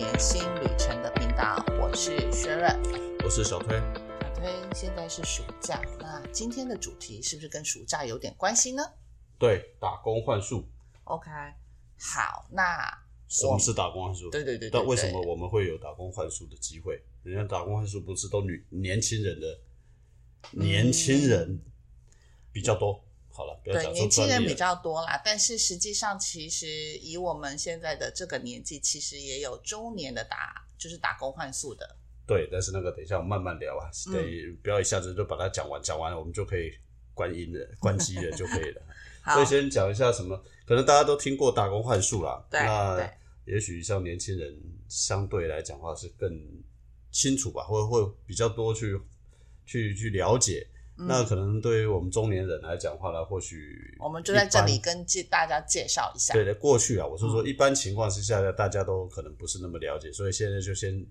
年新旅程的频道，我是薛润。我是小推，小推，现在是暑假，那今天的主题是不是跟暑假有点关系呢对，打工换宿。？OK，好，那什么是打工换宿？对对对对但为什么我们会有打工换宿的机会？人家打工换宿不是都女年轻人的，年轻人比较多。好了，不要对年轻人比较多啦，但是实际上，其实以我们现在的这个年纪，其实也有中年的打，就是打工换宿的。对，但是那个等一下我慢慢聊啊，嗯得不要一下子就把它讲完，讲完了我们就可以关音了、关机了就可以了。好所以先讲一下什么，可能大家都听过打工换宿啦，对那也许像年轻人相对来讲的话是更清楚吧，会会比较多去去去了解。嗯那可能对于我们中年人来讲的话呢，或许我们就在这里跟介大家介绍一下。对的，过去啊，我是嗯说一般情况之下呢，大家都可能不是那么了解，所以现在就先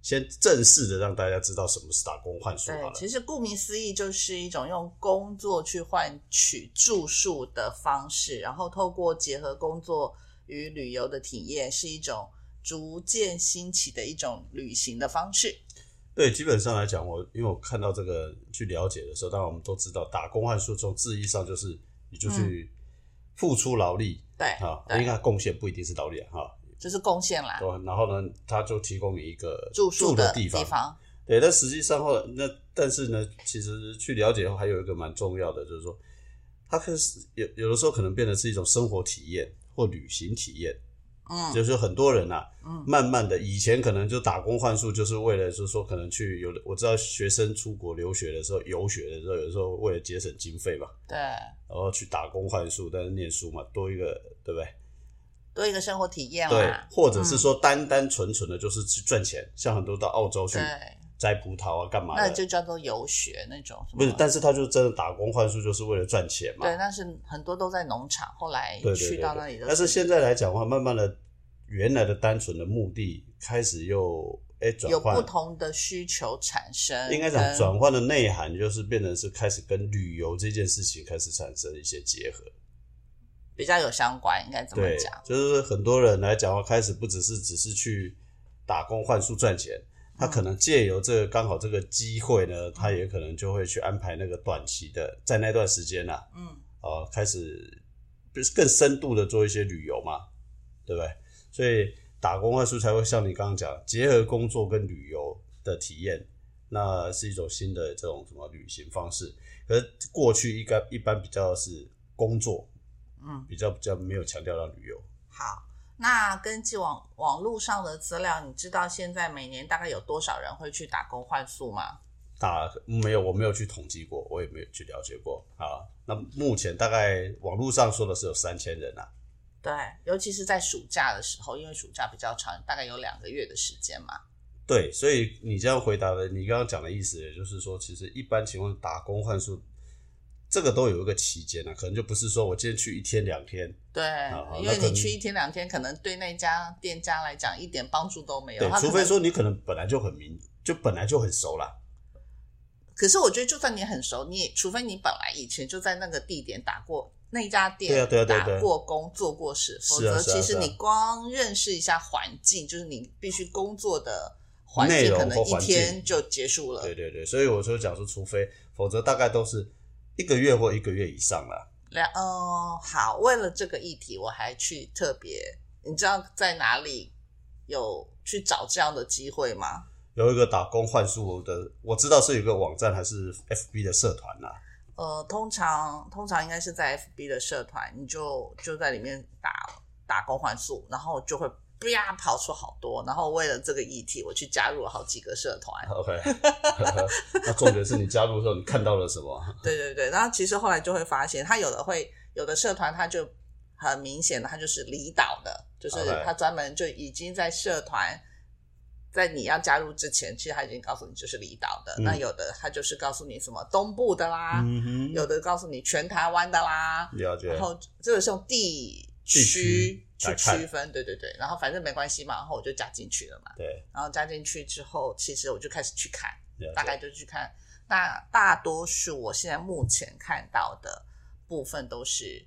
先正式的让大家知道什么是打工换宿好，了。其实顾名思义，就是一种用工作去换取住宿的方式，然后透过结合工作与旅游的体验，是一种逐渐兴起的一种旅行的方式。对，基本上来讲，我因为我看到这个去了解的时候，当然我们都知道，打工换宿从字义上就是你就去付出劳力对，啊，嗯对应该贡献不一定是劳力啊，哈，就是贡献啦，对，然后呢，他就提供你一个住宿的地方，方。对，但实际上后来那但是呢，其实去了解后还有一个蛮重要的，就是说，它可是有有的时候可能变得是一种生活体验或旅行体验，嗯。就是很多人啊，嗯。慢慢的以前可能就打工换宿，就是为了就是说可能去有的我知道学生出国留学的时候游学的时候，有时候为了节省经费嘛，对，然后去打工换宿，但是念书嘛，多一个对不对？多一个生活体验嘛。对，。或者是说单单纯纯的就是去赚钱，像很多到澳洲去对，摘葡萄啊，干嘛的？那就叫做游学那种。不是，但是他就真的打工换宿，就是为了赚钱嘛。对，但是很多都在农场，后来去到那里的。对但是现在来讲的话，慢慢的，原来的单纯的目的开始又哎转换有不，同的需求产生，应该讲跟转换的内涵就是变成是开始跟旅游这件事情开始产生一些结合。比较有相关，应该怎么讲。，就是很多人来讲的话，开始不只是只是去打工换宿赚钱，他可能借由这个刚好这个机会呢，他也可能就会去安排那个短期的，在那段时间呐、啊，嗯，呃，开始就是更深度的做一些旅游嘛，对不对？所以打工换宿才会像你刚刚讲，结合工作跟旅游的体验，那是一种新的这种什么旅行方式。可是过去应该一般比较是工作，嗯，比较比较没有强调到旅游。好。那根据网网络上的资料，你知道现在每年大概有多少人会去打工换宿吗？打没有，我没有去统计过，我也没有去了解过啊。那目前大概网络上说的是有三千人啊。对，尤其是在暑假的时候，因为暑假比较长，大概有两个月的时间嘛。对，所以你这样回答的，你刚刚讲的意思，也就是说，其实一般情况打工换宿，这个都有一个期间啊，可能就不是说我今天去一天两天，对，好因为你去一天两天，可能对那家店家来讲一点帮助都没有。对除非说你可能本来就很明，就本来就很熟啦。可是我觉得，就算你很熟，你也除非你本来以前就在那个地点打过那家店，对啊对啊对啊打过工、做过事，否则其实你光认识一下环境，就是你必须工作的环境，可能一天就结束了。对对对，所以我就讲说，除非，否则大概都是一个月或一个月以上啦。两哦，好，为了这个议题，我还去特别，你知道在哪里有去找这样的机会吗？有一个打工换宿的，我知道是有一个网站还是 FB 的社团啦。呃，通常通常应该是在 FB 的社团，你就就在里面打打工换宿，然后就会啪跑出好多，然后为了这个议题，我去加入了好几个社团。OK，那重点是你加入的时候，你看到了什么？对对对，然后其实后来就会发现，他有的会有的社团，他就很明显的，他就是离岛的，就是他专门就已经在社团。在你要加入之前，其实他已经告诉你就是离岛的。嗯那有的他就是告诉你什么东部的啦，嗯哼，有的告诉你全台湾的啦，了解然。后这个是用地地区区去区分，对对对，然后反正没关系嘛，然后我就加进去了嘛，对，然后加进去之后，其实我就开始去看，大概就去看，那大多数我现在目前看到的部分都是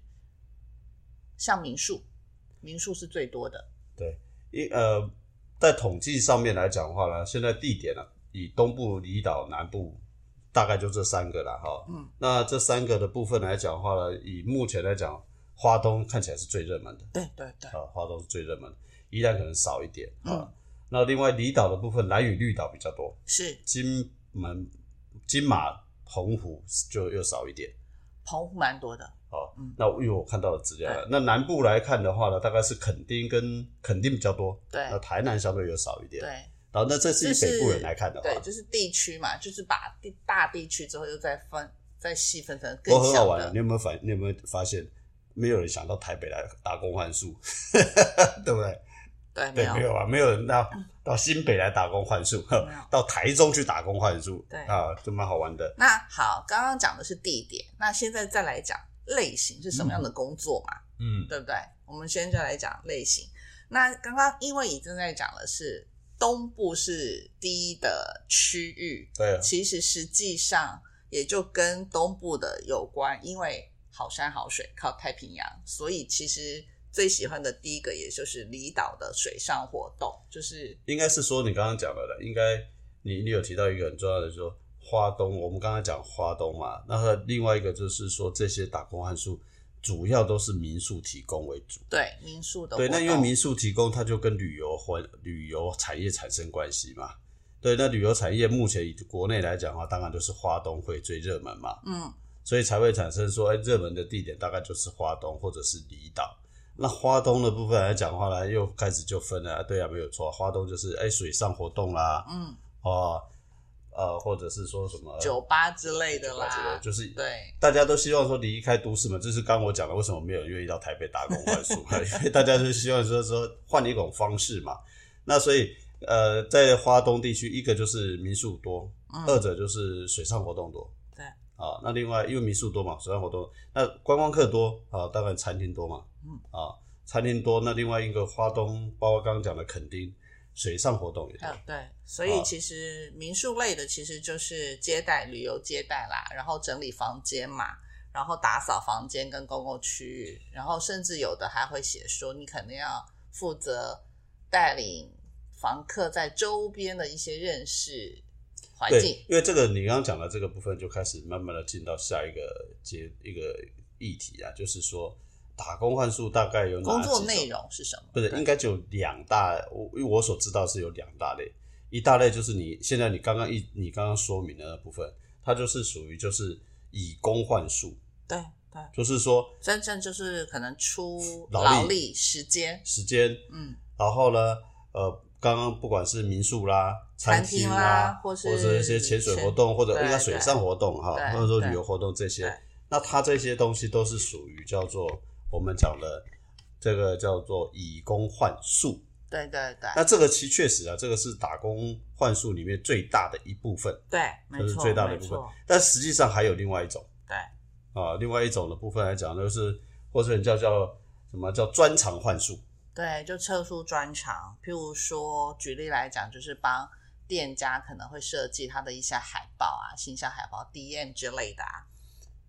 像民宿，民宿是最多的，对，一呃，在统计上面来讲的话呢，现在地点呢、以东部离岛、南部大概就这三个了哈。嗯，那这三个的部分来讲的话呢，以目前来讲，花东看起来是最热门的对对对，啊，花东是最热门的，宜兰可能少一点啊。嗯那另外离岛的部分，南屿绿岛比较多，是金门、金马、澎湖就又少一点。澎湖蛮多的，哦嗯，那因为我看到的资料了，那南部来看的话呢，大概是垦丁跟垦丁比较多，对那台南相对又少一点。对。然后那这是以就是北部人来看的话对，，就是地区嘛，就是把地大地区之后又再分再细分成更小的。我很好玩，的你。有没有发？你有没有发现，没有人想到台北来打工换宿，对不对？对，没对，有没有啊，没有人到到新北来打工换宿，没有 到台中去打工换宿，对啊，这蛮好玩的。那好，刚刚讲的是地点，那现在再来讲类型是什么样的工作嘛，嗯，对不对？我们现在来讲类型。那刚刚因为你正在讲的是东部是第一的区域，对啊，其实实际上也就跟东部的有关，因为好山好水，靠太平洋，所以其实最喜欢的第一个也就是离岛的水上活动，就是应该是说你刚刚讲的了，应该你你有提到一个很重要的，就是说花东，我们刚刚讲花东嘛，那它另外一个就是说这些打工汉宿主要都是民宿提供为主。对民宿的对，那因为民宿提供，它就跟旅游或旅游产业产生关系嘛。对，那旅游产业目前以国内来讲的话，当然就是花东会最热门嘛，嗯，所以才会产生说，哎，热门的地点大概就是花东或者是离岛。那花东的部分来讲的话呢，又开始就分了，对啊，没有错，花东就是哎水上活动啦，嗯，哦，呃，或者是说什么酒吧之类的啦的，就是对，大家都希望说离开都市嘛，这是刚我讲的，为什么没有人愿意到台北打工换宿？因为大家就希望说说换一种方式嘛。那所以呃，在花东地区，一个就是民宿多，嗯二者就是水上活动多。对啊，那另外因为民宿多嘛，水上活动，那观光客多啊，当然餐厅多嘛。嗯啊，餐厅多，那另外一个花东，包括刚刚讲的垦丁，水上活动也多还。有对，所以其实民宿类的其实就是接待、旅游接待啦，然后整理房间嘛，然后打扫房间跟公共区域，然后甚至有的还会写说你肯定要负责带领房客在周边的一些认识环对境。，因为这个你刚刚讲的这个部分，就开始慢慢的进到下一个阶一个议题啊，就是说打工换宿大概有哪工作内容是什么？不是对。应该就有两大，我因为我所知道是有两大类，一大类就是你现在你刚刚一你刚刚说明的那部分，它就是属于就是以工换宿，对对，就是说真正就是可能出劳力。劳力时间，时间，嗯，然后呢，呃，刚刚不管是民宿啦、餐厅厅啦或是者一些潜水活动，或者应该水上活动哈，或者说旅游活动这些，那它这些东西都是属于叫做我们讲的这个叫做以工换宿。对对对那这个其实确实啊，这个是打工换宿里面最大的一部分，对，没错，这是最大的一部分。但实际上还有另外一种对，啊，另外一种的部分来讲，就是或者叫叫什么叫专长换宿。对，就撤出专长，譬如说，举例来讲，就是帮店家可能会设计他的一些海报啊、形象海报、DM 之类的啊，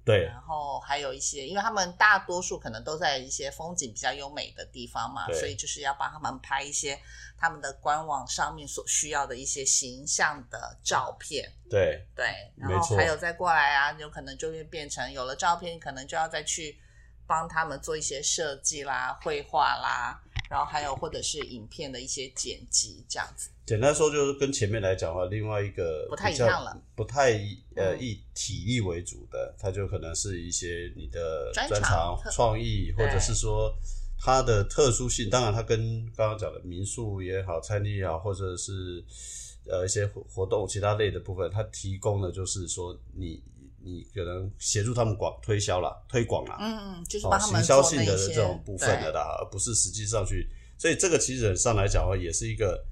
对然后还有一些，因为他们大多数可能都在一些风景比较优美的地方嘛，所以就是要帮他们拍一些他们的官网上面所需要的一些形象的照片。对对，然后还有再过来啊，有可能就会变成有了照片，可能就要再去帮他们做一些设计啦、绘画啦，然后还有或者是影片的一些剪辑这样子。简单说就是跟前面来讲的话，另外一个不太一样了，不太呃嗯以体力为主的，它就可能是一些你的专专长创意，或者是说它的特殊性。当然，它跟刚刚讲的民宿也好、餐厅也好，或者是呃一些活活动其他类的部分，它提供的就是说你你可能协助他们广推销啦、推广啦，嗯嗯，就是哦，帮他们行销性的这种部分的啦，而不是实际上去。所以这个其实上来讲的话，也是一个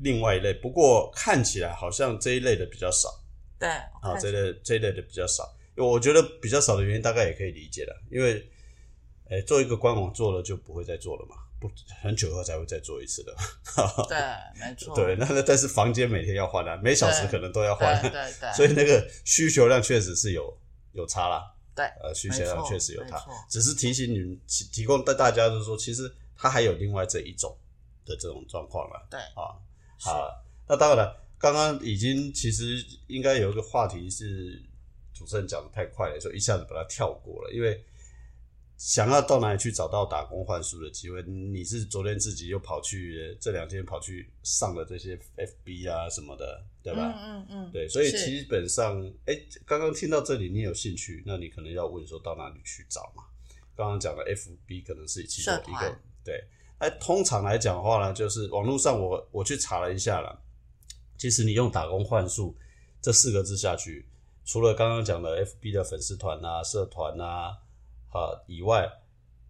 另外一类。不过看起来好像这一类的比较少对啊，这类这一类的比较少。我觉得比较少的原因，大概也可以理解了。因为，哎，做一个官网做了就不会再做了嘛，不很久以后才会再做一次的。对，没错，对，那那但是房间每天要换啊，每小时可能都要换对，对对，所以那个需求量确实是有有差啦。对呃，需求量确实有差，只是提醒你们提提供大大家就是说，其实它还有另外这一种的这种状况了。对，啊，是好，那当然了，刚刚已经其实应该有一个话题是主持人讲的太快了，所以一下子把它跳过了，因为想要到哪里去找到打工换宿的机会？你是昨天自己又跑去这两天跑去上了这些 FB 啊什么的，对吧？嗯嗯嗯，对，所以基本上，哎，刚刚听到这里，你有兴趣，那你可能要问说到哪里去找嘛？刚刚讲的 FB 可能是其中一个对。哎通常来讲的话呢，就是网络上我我去查了一下了，其实你用打工换宿这四个字下去，除了刚刚讲的 FB 的粉丝团啊、社团啊啊以外，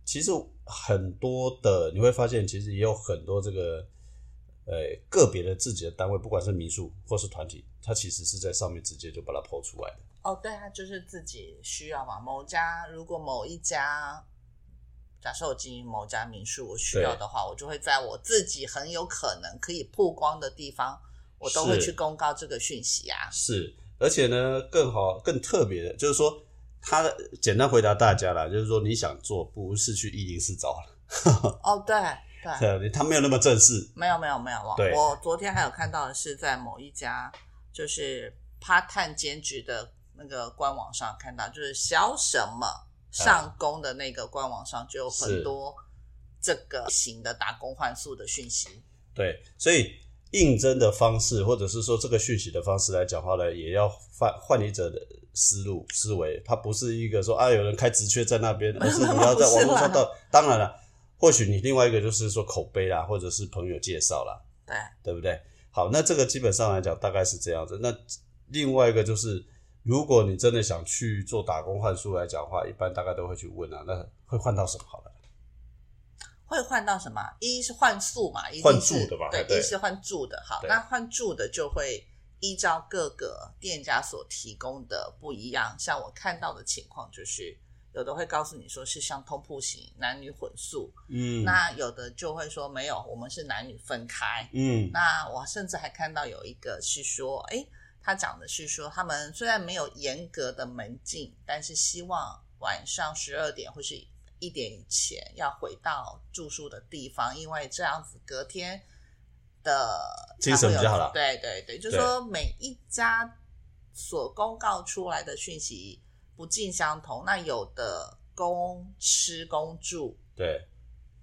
其实很多的你会发现，其实也有很多这个呃个别的自己的单位，不管是民宿或是团体，它其实是在上面直接就把它抛出来的。哦，对啊，就是自己需要嘛。某家如果某一家，假设我经营某家民宿，我需要的话，我就会在我自己很有可能可以曝光的地方，我都会去公告这个讯息啊。是，而且呢，更好、更特别的，就是说，他简单回答大家啦，就是说你想做，不是去一零四找了，哦，对对，他没有那么正式。没有没有没有，我对我昨天还有看到的是在某一家就是 part time 兼职的那个官网上看到，就是小什么上工的那个官网上就有很多这个型的打工换宿的讯息。对，所以应征的方式，或者是说这个讯息的方式来讲话呢，也要换换你者的思路思维。它不是一个说啊有人开直缺在那边，而是你要在网络上到。当然了，或许你另外一个就是说口碑啦，或者是朋友介绍啦，对，对不对？好，那这个基本上来讲大概是这样子。那另外一个就是，如果你真的想去做打工换宿来讲的话，一般大概都会去问啊，那会换到什么好了？会换到什么？一是换宿嘛，一是换是住的吧对，对一是换住的。好，那换住的就会依照各个店家所提供的不一样。像我看到的情况就是，有的会告诉你说是像通铺型男女混宿，嗯，那有的就会说没有，我们是男女分开。嗯那我甚至还看到有一个是说，哎，他讲的是说，他们虽然没有严格的门禁，但是希望晚上十二点或是一点以前要回到住宿的地方，因为这样子隔天的精神比较好了对对对，就对说每一家所公告出来的讯息不尽相同，那有的公吃公住，对，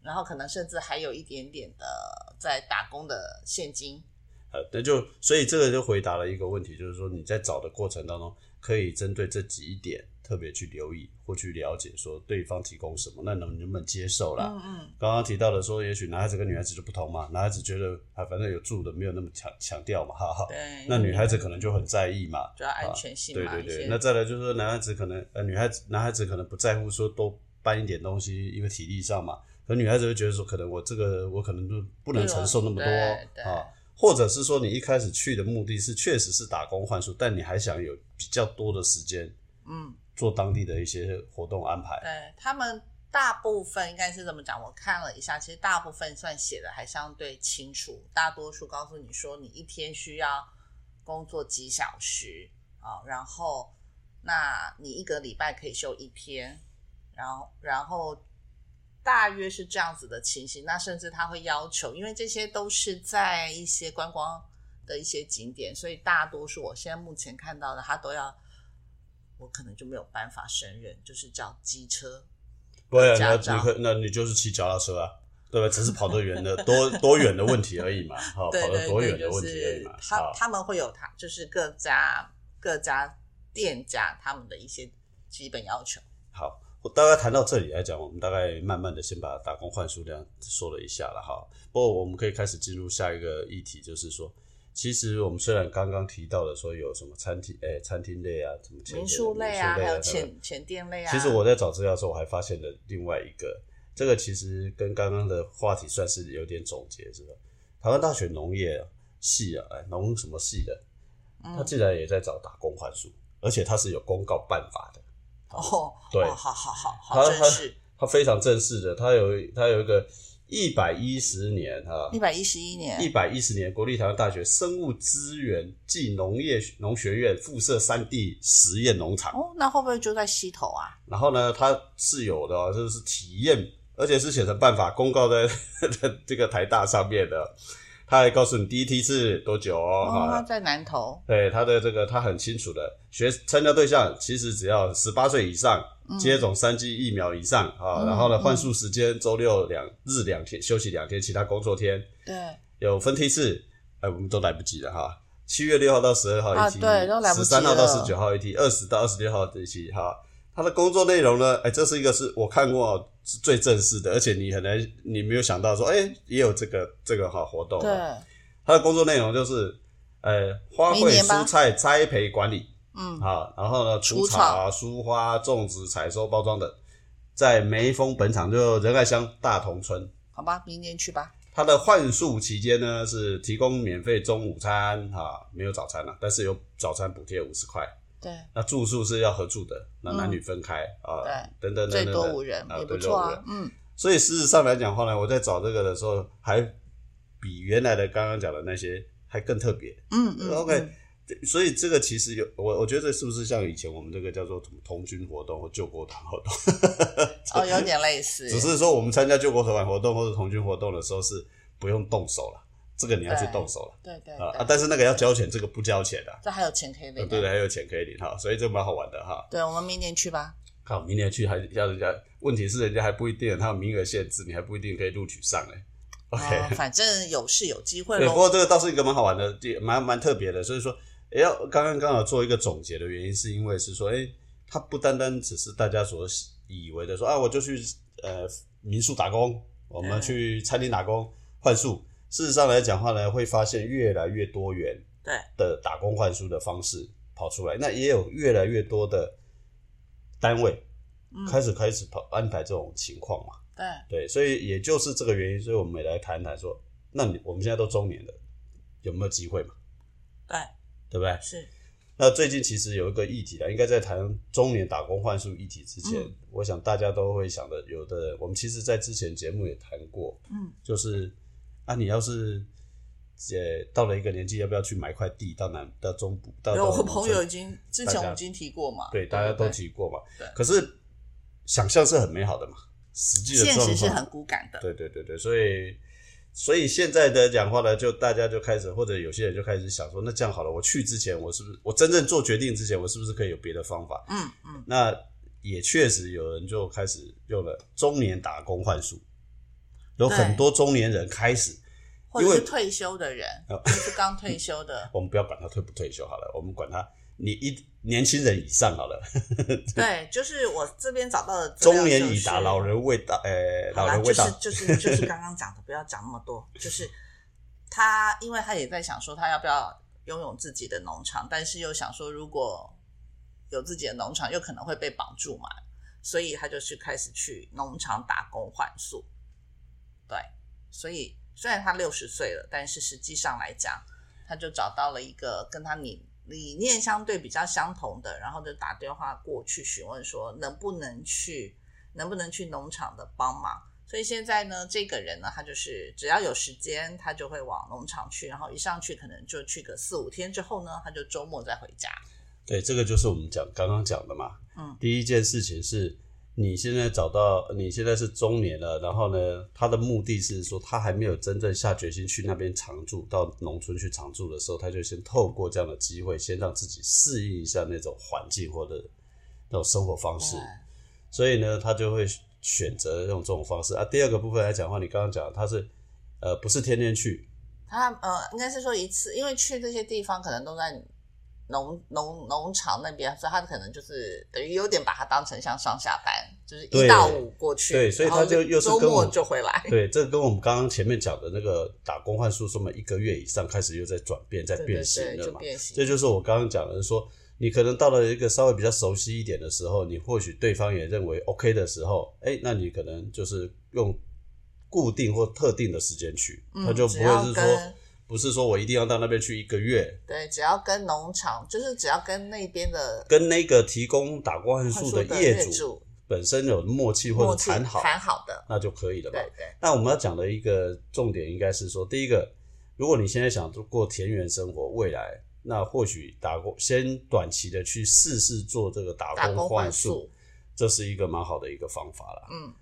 然后可能甚至还有一点点的在打工的现金。呃，那就所以这个就回答了一个问题，就是说你在找的过程当中，可以针对这几点特别去留意或去了解，说对方提供什么，那能能不能接受啦？嗯嗯，刚刚提到的说，也许男孩子跟女孩子就不同嘛，男孩子觉得啊，反正有住的，没有那么强强调嘛，哈哈。对。那女孩子可能就很在意嘛，主要安全性嘛，对对对。那再来就是说，男孩子可能呃，女孩子男孩子可能不在乎说多搬一点东西，因为体力上嘛，可女孩子会觉得说，可能我这个我可能就不能承受那么多啊。或者是说，你一开始去的目的是确实是打工换宿，但你还想有比较多的时间嗯，做当地的一些活动安排。对他们大部分应该是这么讲，我看了一下，其实大部分算写的还相对清楚，大多数告诉你说你一天需要工作几小时啊，然后那你一个礼拜可以休一天，然后然后大约是这样子的情形。那甚至他会要求，因为这些都是在一些观光的一些景点，所以大多数我现在目前看到的，他都要。我可能就没有办法胜任，就是叫机车，不会啊，那你可那你就是骑脚踏车啊，对吧？只是跑得远的多多远的问题而已嘛，好，对对跑得多远的问题而已是嘛。好，他他们会有他，就是各家各家店家他们的一些基本要求。好，我大概谈到这里来讲，我们大概慢慢的先把打工换宿这样说了一下了哈。不过我们可以开始进入下一个议题，就是说，其实我们虽然刚刚提到了说有什么餐厅，哎、餐厅类啊，什么民宿类啊，还有钱。前前店类啊。其实我在找资料的时候，我还发现了另外一个，这个其实跟刚刚的话题算是有点总结，是吧？台湾大学农业系啊，哎，农什么系的，嗯他竟然也在找打工换宿，而且他是有公告办法的，哦，对哦好好好他好正式，他非常正式的，他有他有一个一百一十年哈一，百一十一年一百一十年国立台湾大学生物资源暨农业农学院附设三地实验农场。哦，那会不会就在溪头啊？然后呢，它是有的、哦，就是体验而且是写成办法公告 在这个台大上面的。他还告诉你第一梯次多久哦，哦，他、在南投，对他的这个他很清楚的，学参加对象其实只要十八岁以上，接种三剂疫苗以上啊，然后呢换宿时间周六两日两天休息两天，其他工作天对，有分梯次，哎，我们都来不及了哈。七月六号到十二号啊一梯，对都来不及十三号到十九号一梯，二十到二十六号一梯哈。他的工作内容呢，哎，这是一个是我看过最正式的，而且你很难你没有想到说，哎，也有这个这个哈活动啊。对，他的工作内容就是，呃，花卉蔬菜栽培管理，嗯，啊，然后呢，除除草啊、疏花、种植、采收、包装等，在梅峰本场就仁爱乡大同村。好吧，明年去吧。他的换宿期间呢，是提供免费中午餐啊，没有早餐了、但是有早餐补贴五十块。对，那住宿是要合住的，那男女分开、啊，对。等等等最等等多五人啊也不错啊。嗯，所以事实上来讲话呢，我在找这个的时候，还比原来的刚刚讲的那些还更特别。嗯嗯 OK，嗯所以这个其实有我，我觉得是不是像以前我们这个叫做同军活动或救国团活动，哦，有点类似，只是说我们参加救国团活动或者同军活动的时候是不用动手了，这个你要去动手了对对啊啊！但是那个要交钱，这个不交钱的、啊，这还有钱可以领啊。对对，还有钱可以领哈，所以这蛮好玩的哈。对，我们明年去吧。好，明年去还要人家，问题是人家还不一定，他有名额限制，你还不一定可以录取上嘞。OK，、哦 反正有是有机会对，不喽。过这个倒是一个蛮好玩的，也蛮蛮特别的。所以说，也要刚刚刚好做一个总结的原因，是因为是说，哎，它不单单只是大家所以为的说啊，我就去呃民宿打工，我们嗯去餐厅打工换宿。事实上来讲话呢，会发现越来越多元对，的打工换书的方式跑出来，那也有越来越多的单位嗯，开始开始跑安排这种情况嘛。对，对，所以也就是这个原因，所以我们也来谈谈说，那你我们现在都中年了，有没有机会嘛？对，对不对？是，那最近其实有一个议题啦，应该在谈中年打工换宿议题之前，嗯。我想大家都会想的，有的人我们其实在之前节目也谈过，嗯，就是啊，你要是呃到了一个年纪，要不要去买块地到南到中部有我朋友已经之前我们已经提过嘛，对大家都提过嘛对，可是想象是很美好的嘛，实际的现实是很骨感的。对对对对，所以所以现在的讲话呢，就大家就开始，或者有些人就开始想说，那这样好了，我去之前，我是不是我真正做决定之前，我是不是可以有别的方法？嗯嗯，那也确实有人就开始用了中年打工换宿，有很多中年人开始，或者是退休的人，哦。或者是刚退休的，我们不要管他退不退休好了，我们管他你一年轻人以上好了，对，就是我这边找到的中年就是已达，老人未到，呃，老人未到，就是就是就是刚刚讲的，不要讲那么多。就是他，因为他也在想说，他要不要拥有自己的农场，但是又想说，如果有自己的农场，又可能会被绑住嘛，所以他就是开始去农场打工换宿。对，所以虽然他六十岁了，但是实际上来讲，他就找到了一个跟他理理念相对比较相同的，然后就打电话过去询问说能不能去，能不能去农场的帮忙。所以现在呢，这个人呢，他就是只要有时间，他就会往农场去，然后一上去可能就去个四五天之后呢，他就周末再回家。对，这个就是我们讲刚刚讲的嘛。嗯，第一件事情是你现在找到，你现在是中年了，然后呢，他的目的是说他还没有真正下决心去那边常住，到农村去常住的时候，他就先透过这样的机会，先让自己适应一下那种环境或者那种生活方式。所以呢，他就会选择用这种方式啊。第二个部分来讲的话，你刚刚讲他是呃不是天天去，他呃，应该是说一次，因为去这些地方可能都在农农农场那边，所以他可能就是等于有点把它当成像上下班，就是一对到五过去，对所以他就又是周末跟我就回来。对，这跟我们刚刚前面讲的那个打工换宿，说嘛一个月以上开始又在转变，在变形了嘛。就变形。这就是我刚刚讲的，说你可能到了一个稍微比较熟悉一点的时候，你或许对方也认为 OK 的时候，哎，那你可能就是用固定或特定的时间去，嗯他就不会是说跟不是说我一定要到那边去一个月，对，只要跟农场，就是只要跟那边的跟那个提供打工换宿的业主本身有默契或者谈好，谈好的，那就可以了嘛。对对，那我们要讲的一个重点应该是说，第一个，如果你现在想过田园生活，未来那或许打工先短期的去试试做这个打工换换宿宿，，这是一个蛮好的一个方法啦。嗯，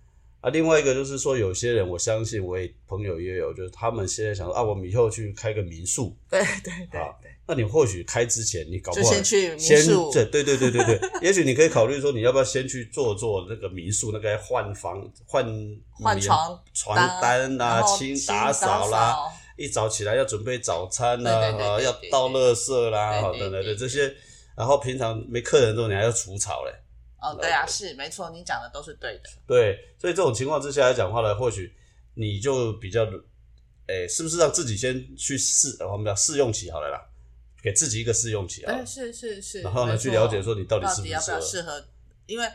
啊，另外一个就是说，有些人我相信，我也朋友也有，就是他们现在想说啊，我们以后去开个民宿，对对对啊，那你或许开之前，你搞不好就先去民先宿对对对对对对，也许你可以考虑说，你要不要先去做做那个民宿，那个换房换换床床单啦、清清打扫啦，扫一早起来要准备早餐啦，啊要倒垃圾啦，等等的这些，然后平常没客人的时候，你还要除草嘞。哦，对啊，是没错，你讲的都是对的。对，所以这种情况之下来讲话呢，或许你就比较，诶，是不是让自己先去试，呃我们讲试用期好了啦，给自己一个试用期啊对，，是是是。然后呢去了解说你到底到底要不适不适合要适合，因为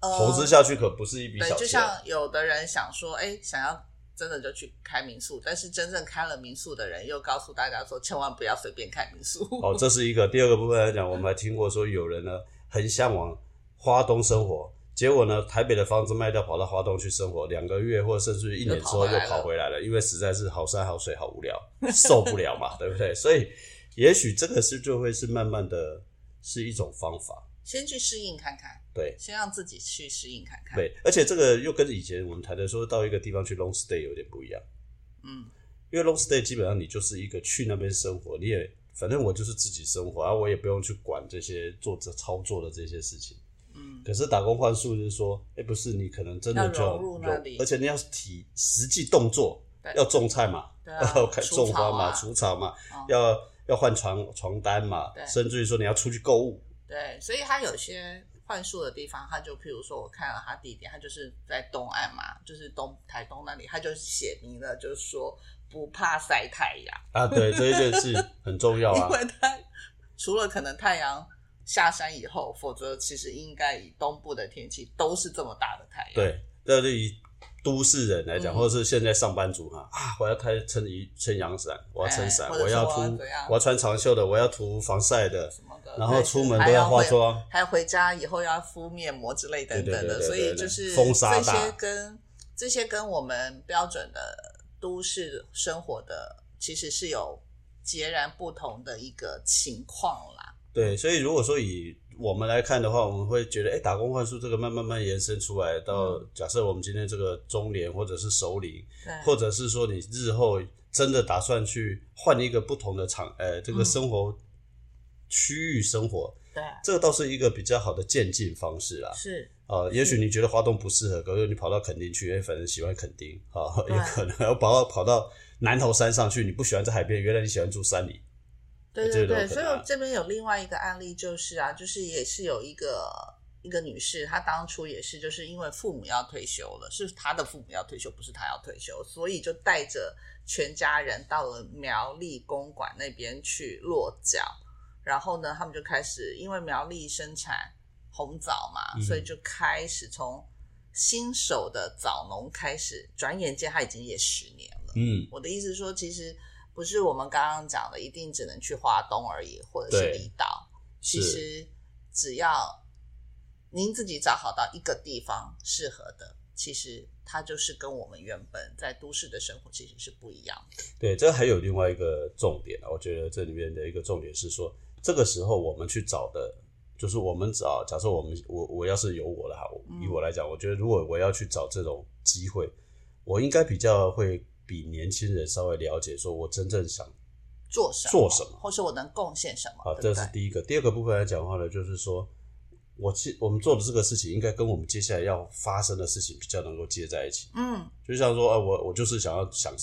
呃，投资下去可不是一笔对，就小钱。像有的人想说，哎，想要真的就去开民宿，但是真正开了民宿的人又告诉大家说，千万不要随便开民宿。哦，这是一个。第二个部分来讲，我们还听过说有人呢很向往花东生活，结果呢台北的房子卖掉，跑到花东去生活，两个月或者甚至于一年之后又又跑回来了跑回来了，因为实在是好山好水好无聊，受不了嘛，对不对？所以也许这个是就会是慢慢的是一种方法。先去适应看看，对先让自己去适应看看。，对，而且这个又跟以前我们谈的说到一个地方去 long stay 有点不一样，嗯，因为 long stay 基本上你就是一个去那边生活，你也反正我就是自己生活，啊，我也不用去管这些做这操作的这些事情。嗯，可是打工换宿就是说，哎、不是你可能真的就要融入那里。而且你要体实际动作，要种菜嘛，要开种花嘛，除草嘛，哦。要要换床床单嘛，甚至于说你要出去购物，对，所以他有些换宿的地方，他就譬如说，我看了他地点，他就是在东岸嘛，就是东台东那里，他就写明了，就是说不怕晒太阳，啊，对，这一件事很重要啊。因。为他除了可能太阳下山以后，否则其实应该以东部的天气都是这么大的太阳。对，那对于都市人来讲，嗯或者是现在上班族哈啊，我要开撑一撑阳伞，我要撑伞，哎我要涂，我要穿长袖的，我要涂防晒的，什么的，然后出门都要化妆。还有回家以后要敷面膜之类等等的，所以就是这些跟这些跟我们标准的都市生活的其实是有截然不同的一个情况啦。对，所以如果说以我们来看的话，我们会觉得，哎，打工换宿这个慢慢慢延伸出来，到嗯。假设我们今天这个中年或者是首领，对，或者是说你日后真的打算去换一个不同的场，呃，这个嗯。生活区域生活，对，这个倒是一个比较好的渐进方式啦。是。呃，也许你觉得花东不适合，可是你跑到垦丁去，哎，反正喜欢垦丁，啊，对。也可能要跑到跑到南头山上去，你不喜欢在海边，原来你喜欢住山里，对对对，所以我这边有另外一个案例，就是啊，就是也是有一个一个女士，她当初也是就是因为父母要退休了，是她的父母要退休，不是她要退休，所以就带着全家人到了苗栗公馆那边去落脚。然后呢，他们就开始因为苗栗生产红枣嘛，嗯所以就开始从新手的枣农开始，转眼间他已经也十年了。嗯，我的意思是说，其实不是我们刚刚讲的，一定只能去华东而已，或者是离岛。其实只要您自己找好到一个地方适合的，其实它就是跟我们原本在都市的生活其实是不一样的。对，这还有另外一个重点啊，我觉得这里面的一个重点是说，这个时候我们去找的，就是我们找，假设我们我我要是有我的哈，嗯以我来讲，我觉得如果我要去找这种机会，我应该比较会比年轻人稍微了解，说我真正想做什么，做什么或是我能贡献什么，好，对对？这是第一个。第二个部分来讲的话呢，就是说我其我们做的这个事情，应该跟我们接下来要发生的事情比较能够接在一起。嗯，就像说，啊，我我就是想要想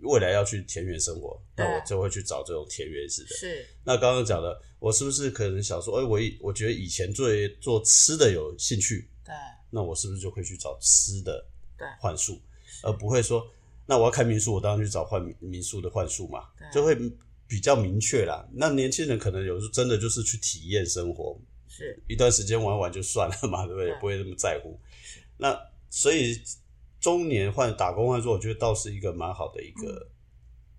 未来要去田园生活，那我就会去找这种田园式的。是，那刚刚讲的，我是不是可能想说，哎、我以我觉得以前对做吃的有兴趣，对那我是不是就可以去找吃的对换术，而不会说，那我要开民宿，我当然去找换民民宿的换宿嘛，就会比较明确啦。那年轻人可能有时候真的就是去体验生活，是，一段时间玩玩就算了嘛，对不对？对不会那么在乎。那所以中年换打工换宿，我觉得倒是一个蛮好的一个、嗯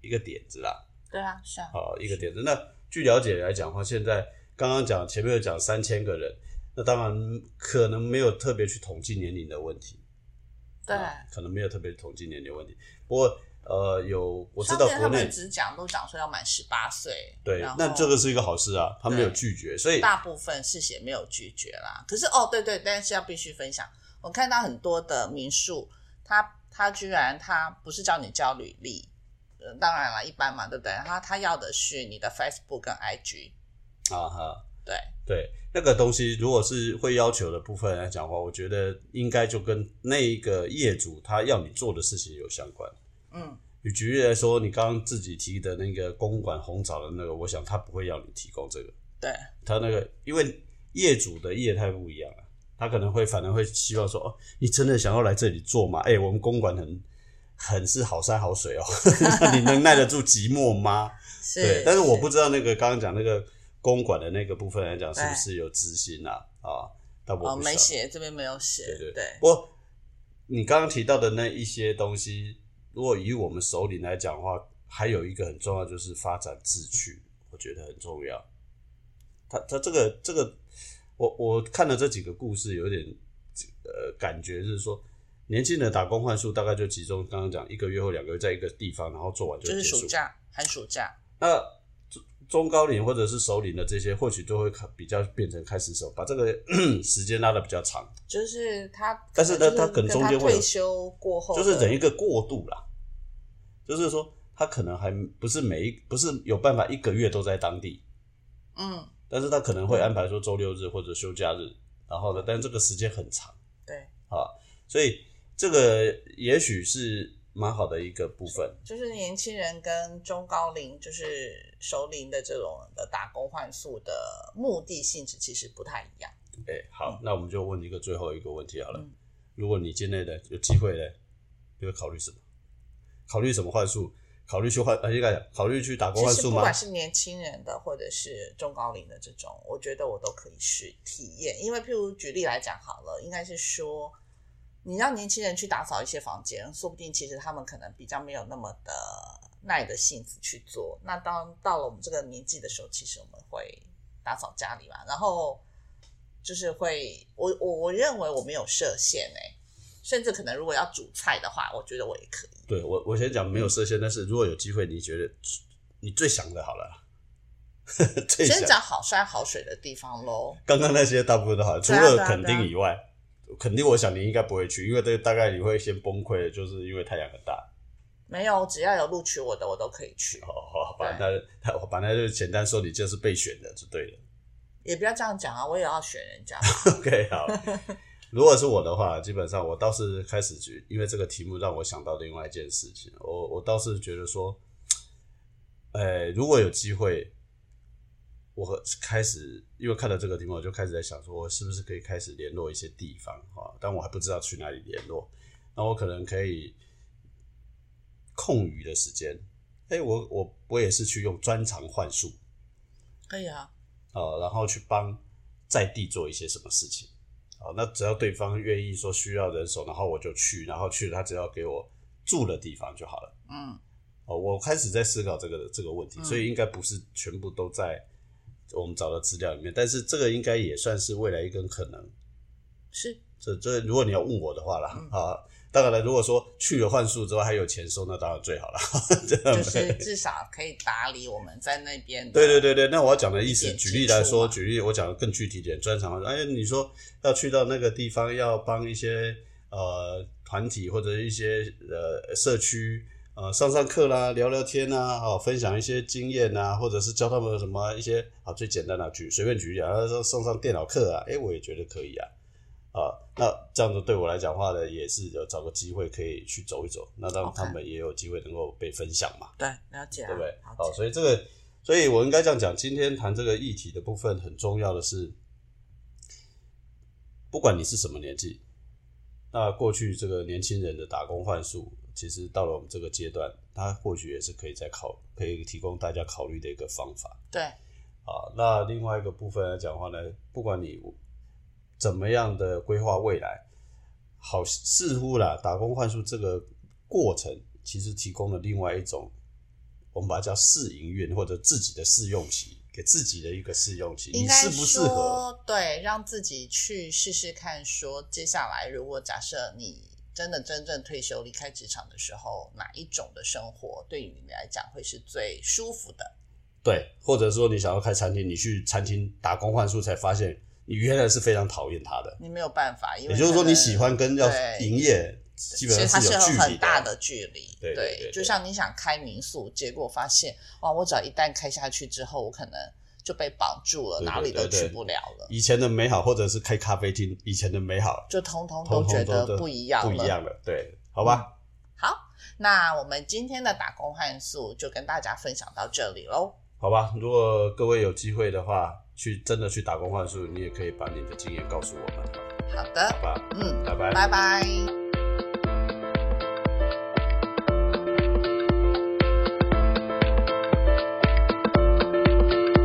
一个点子啦。对啊，是啊，好，一个点子。那据了解来讲的话，现在刚刚讲前面有讲三千个人，那当然可能没有特别去统计年龄的问题，对。啊可能没有特别统计年龄的问题。不过呃，有我知道国内只讲都讲说要满十八岁，对那这个是一个好事啊，他没有拒绝，所以大部分是写没有拒绝啦。可是哦，对对，但是要必须分享，我看到很多的民宿他他居然他不是叫你交履历，呃，当然了，一般嘛，对不对？他他要的是你的 Facebook 跟 IG，啊哈，对对，那个东西如果是会要求的部分来讲的话，我觉得应该就跟那一个业主他要你做的事情有相关。嗯，举举例来说，你刚刚自己提的那个公馆红枣的那个，我想他不会要你提供这个，对，他那个因为业主的业态不一样啊，他可能会反而会希望说，哦，你真的想要来这里做吗？哎、我们公馆很很是好山好水哦，你能耐得住寂寞吗？是，对，但是我不知道那个刚刚讲那个公馆的那个部分来讲，是不是有执行啊？啊，但我。没写，这边没有写，对对对，不过你刚刚提到的那一些东西，如果以我们首领来讲的话，还有一个很重要就是发展志趣，我觉得很重要。他他这个这个，我我看了这几个故事，有点呃感觉是说，年轻人打工换宿大概就集中刚刚讲一个月或两个月在一个地方，然后做完就就是。暑假、寒暑假，那中中高龄或者是首领的这些，或许就会比较变成开始手，把这个 时间拉的比较长，就是他，但是呢就他可能中间会退休过后，就是等一个过渡啦。就是说，他可能还不是每一不是有办法一个月都在当地，嗯，但是他可能会安排说周六日或者休假日，然后呢，但这个时间很长。对，啊，所以这个也许是蛮好的一个部分。就是年轻人跟中高龄，就是熟龄的这种的打工换宿的目的性质其实不太一样。哎、好，那我们就问一个最后一个问题好了。嗯如果你今天的有机会呢，你会考虑什么？考虑什么换宿？考虑去换？呃，应该讲考虑去打工其换宿吗不管？是年轻人的，或者是中高龄的这种，我觉得我都可以去体验。因为譬如举例来讲好了，应该是说，你让年轻人去打扫一些房间，说不定其实他们可能比较没有那么的耐的性子去做。那当到了我们这个年纪的时候，其实我们会打扫家里嘛，然后就是会，我我我认为我没有设限哎、甚至可能如果要煮菜的话，我觉得我也可以。对我，我先讲没有设限，但是如果有机会，你觉得你最想的好了，先讲好山好水的地方喽。刚刚那些大部分都好，除了垦对啊对啊丁以外，垦丁我想你应该不会去，因为这个大概你会先崩溃的，就是因为太阳很大。没有，只要有录取我的，我都可以去。哦，好吧，那那我把那就简单说，你就是被选的就对了。也不要这样讲啊，我也要选人家。OK，好。如果是我的话，基本上我倒是开始觉，因为这个题目让我想到另外一件事情，我我倒是觉得说，呃，如果有机会，我开始因为看到这个题目，我就开始在想说，我是不是可以开始联络一些地方啊？但我还不知道去哪里联络。那我可能可以空余的时间，哎、我我我也是去用专长幻术，可以啊，呃，然后去帮在地做一些什么事情。好，那只要对方愿意说需要人手，然后我就去，然后去了他只要给我住的地方就好了。嗯，哦，我开始在思考这个这个问题，嗯所以应该不是全部都在我们找的资料里面，但是这个应该也算是未来一个可能。是这这，如果你要问我的话啦，嗯啊，当然了，如果说去了幻术之后还有钱收，那当然最好了。就是至少可以打理我们在那边的。对对对对，那我要讲的意思，举例来说，举例我讲的更具体一点，专长。哎，你说要去到那个地方，要帮一些呃团体或者一些呃社区呃上上课啦，聊聊天啊，哦，分享一些经验啊，或者是教他们什么一些啊最简单的举随便举例啊，说上上电脑课啊，哎，我也觉得可以啊。啊，那这样子对我来讲话呢，也是有找个机会可以去走一走，那让他们也有机会能够被分享嘛。对，了解啊，对不对？好，解所以这个，所以我应该这样讲，今天谈这个议题的部分很重要的是，不管你是什么年纪，那过去这个年轻人的打工换宿，其实到了我们这个阶段，它或许也是可以再考，可以提供大家考虑的一个方法。对，啊，那另外一个部分来讲的话呢，不管你怎么样的规划未来，好似乎啦，打工换宿这个过程其实提供了另外一种，我们把它叫试营运或者自己的试用期，给自己的一个试用期，你应该适不适合？说对，让自己去试试看，说接下来如果假设你真的真正退休离开职场的时候，哪一种的生活对于你来讲会是最舒服的？对，或者说你想要开餐厅，你去餐厅打工换宿才发现，你原来是非常讨厌他的。你没有办法，因为也就是说，你喜欢跟要营业基本上是有很大的距离。对对对对就像你想开民宿，结果发现哇，我只要一旦开下去之后，我可能就被绑住了，哪里都去不了了，以前的美好，或者是开咖啡厅以前的美好，就通通通都觉得不一样了。不一样了。对，好吧，好，那我们今天的打工换宿就跟大家分享到这里喽。好吧。如果各位有机会的话，去真的去打工换宿，你也可以把你的经验告诉我们，好的好，吧？嗯，拜拜。拜拜。